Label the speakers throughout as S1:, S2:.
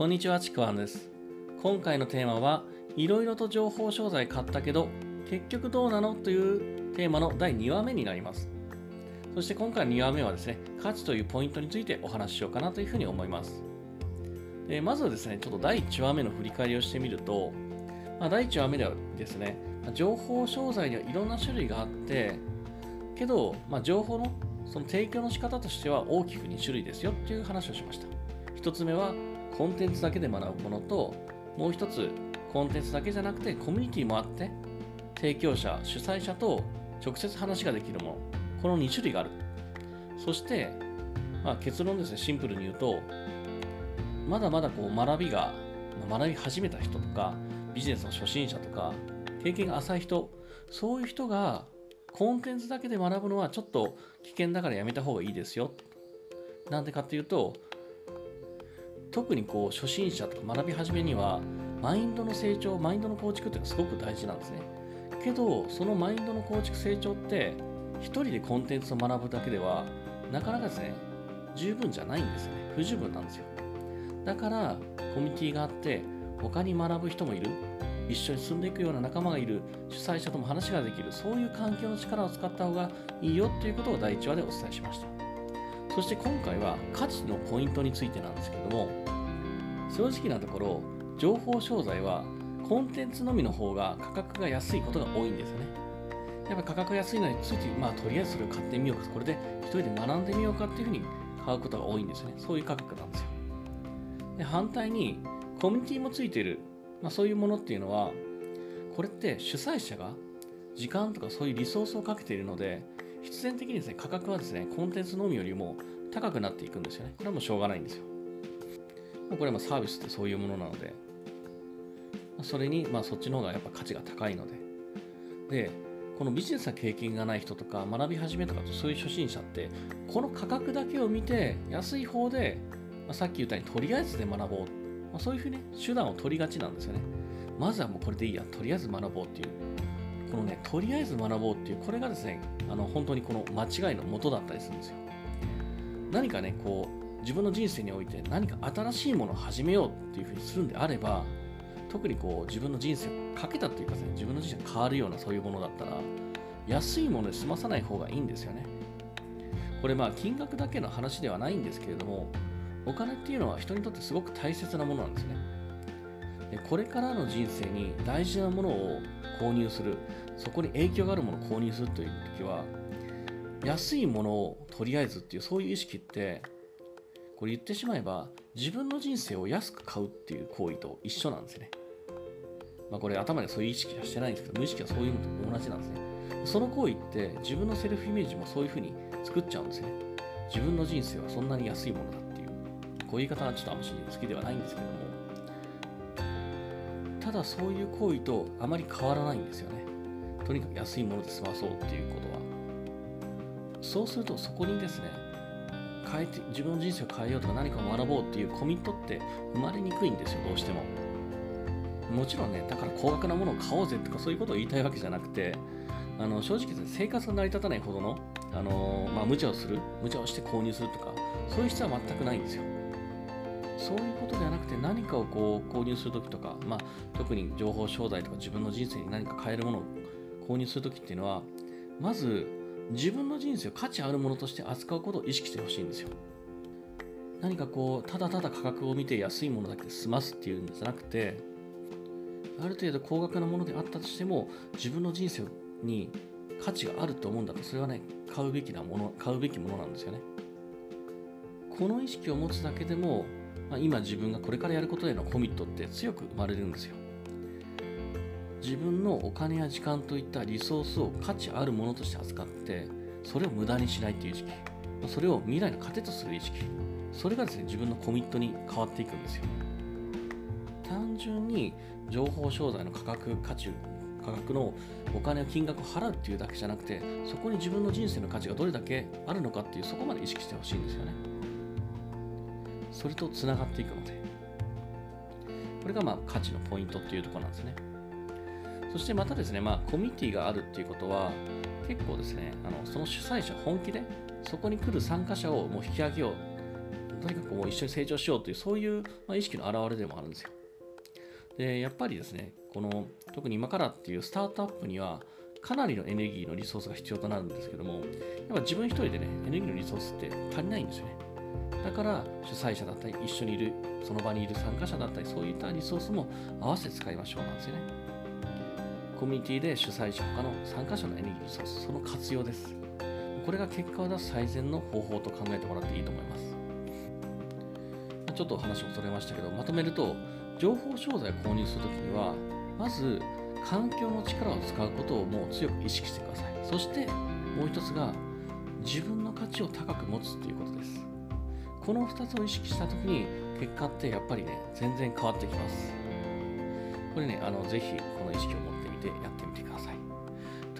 S1: こんにちは、ちくわんです。今回のテーマは、いろいろと情報商材買ったけど、結局どうなの？というテーマの第2話目になります。そして今回の2話目はですね、価値というポイントについてお話ししようかなというふうに思います。でまずはですね、ちょっと第1話目の振り返りをしてみると、まあ、第1話目ではですね、情報商材にはいろんな種類があって、けど、まあ、情報のその提供の仕方としては大きく2種類ですよっていう話をしました。1つ目はコンテンツだけで学ぶものと、もう1つコンテンツだけじゃなくてコミュニティもあって、提供者、主催者と直接話ができるもの、この2種類がある。そして、まあ、結論ですね、シンプルに言うと、まだまだこう学びが、学び始めた人とか、ビジネスの初心者とか、経験が浅い人、そういう人がコンテンツだけで学ぶのはちょっと危険だからやめた方がいいですよ。なんでかっていうと、特にこう初心者とか学び始めには、マインドの成長、マインドの構築っていうのはすごく大事なんですね。けど、そのマインドの構築、成長って、一人でコンテンツを学ぶだけでは、なかなかですね、十分じゃないんですよね。不十分なんですよ。だから、コミュニティがあって、他に学ぶ人もいる、一緒に住んでいくような仲間がいる、主催者とも話ができる、そういう環境の力を使った方がいいよっていうことを第1話でお伝えしました。そして今回は価値のポイントについてなんですけども、正直なところ、情報商材はコンテンツのみの方が価格が安いことが多いんですよね。やっぱ価格安いのについて、まあとりあえずそれを買ってみようか、これで一人で学んでみようかっていうふうに買うことが多いんですよね。そういう価格なんですよ。で反対に、コミュニティもついている、まあ、そういうものっていうのは、これって主催者が時間とかそういうリソースをかけているので、必然的にですね、価格はですね、コンテンツのみよりも高くなっていくんですよね。これはもうしょうがないんですよ。これはまサービスってそういうものなので、それにまあそっちの方がやっぱ価値が高いので。で、このビジネスの経験がない人とか学び始めとかそういう初心者って、この価格だけを見て安い方で、ま、さっき言ったようにとりあえずで学ぼう。ま、そういうふうに、手段を取りがちなんですよね。まずはもうこれでいいや、とりあえず学ぼうっていう。このね、とりあえず学ぼうっていう、これがですね、あの本当にこの間違いの元だったりするんですよ。何かね、こう、自分の人生において何か新しいものを始めようっていうふうにするんであれば、特にこう自分の人生をかけたというかですね、自分の人生が変わるようなそういうものだったら、安いもので済まさない方がいいんですよね。これまあ金額だけの話ではないんですけれども、お金っていうのは人にとってすごく大切なものなんですね。でこれからの人生に大事なものを購入する、そこに影響があるものを購入するという時は、安いものをとりあえずっていうそういう意識って、これ言ってしまえば自分の人生を安く買うっていう行為と一緒なんですね。まあこれ頭でそういう意識はしてないんですけど、無意識はそういうのと同じなんですね。その行為って自分のセルフイメージもそういうふうに作っちゃうんですね。自分の人生はそんなに安いものだっていう。こういう言い方はちょっとあんまり好きではないんですけども。ただそういう行為とあまり変わらないんですよね。とにかく安いもので済まそうっていうことは。そうするとそこにですね、変えて自分の人生を変えようとか何かを学ぼうっていうコミットって生まれにくいんですよ、どうしても。もちろんね、だから高額なものを買おうぜとかそういうことを言いたいわけじゃなくて、あの正直ですね、生活が成り立たないほどの、あのまあ、無茶をする、無茶をして購入するとか、そういう必要は全くないんですよ。そういうことではなくて何かをこう購入するときとか、まあ、特に情報商材とか自分の人生に何か変えるものを購入するときっていうのは、まず自分の人生を価値あるものとして扱うことを意識してほしいんですよ。何かこう、ただただ価格を見て安いものだけで済ますっていうんじゃなくて、ある程度高額なものであったとしても、自分の人生に価値があると思うんだと、それはね、買うべきなもの、買うべきものなんですよね。この意識を持つだけでも、まあ、今自分がこれからやることへのコミットって強く生まれるんですよ。自分のお金や時間といったリソースを価値あるものとして扱って、それを無駄にしないという意識、それを未来の糧とする意識、それがですね、自分のコミットに変わっていくんですよ。単純に情報商材の価格、価値、価格のお金、金額を払うっていうだけじゃなくて、そこに自分の人生の価値がどれだけあるのかっていう、そこまで意識してほしいんですよね。それとつながっていくので。これがまあ価値のポイントっていうところなんですね。そしてまたですね、まあ、コミュニティがあるっていうことは、結構ですね、あのその主催者、本気で、そこに来る参加者をもう引き上げよう、とにかくもう一緒に成長しようという、そういう、ま、意識の表れでもあるんですよ。で、やっぱりですね、この、特に今からっていうスタートアップには、かなりのエネルギーのリソースが必要となるんですけども、やっぱ自分一人でね、エネルギーのリソースって足りないんですよね。だから主催者だったり一緒にいるその場にいる参加者だったりそういったリソースも合わせて使いましょうなんですよね。コミュニティで主催者他の参加者のエネルギーリソースその活用です。これが結果を出す最善の方法と考えてもらっていいと思います。ちょっと話をそれましたけどまとめると情報商材を購入するときにはまず環境の力を使うことをもう強く意識してください。そしてもう一つが自分の価値を高く持つということです。この2つを意識した時に結果ってやっぱりね全然変わってきますこれねあのぜひこの意識を持ってみてやってみてください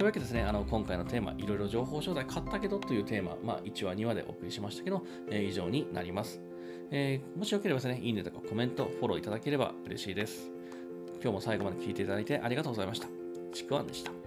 S1: というわけですね、あの今回のテーマ、いろいろ情報商材買ったけどというテーマ、まあ、1話、2話でお送りしましたけど、えー、以上になります。えー、もしよければですね、いいねとかコメント、フォローいただければ嬉しいです。今日も最後まで聞いていただいてありがとうございました。ちくわんでした。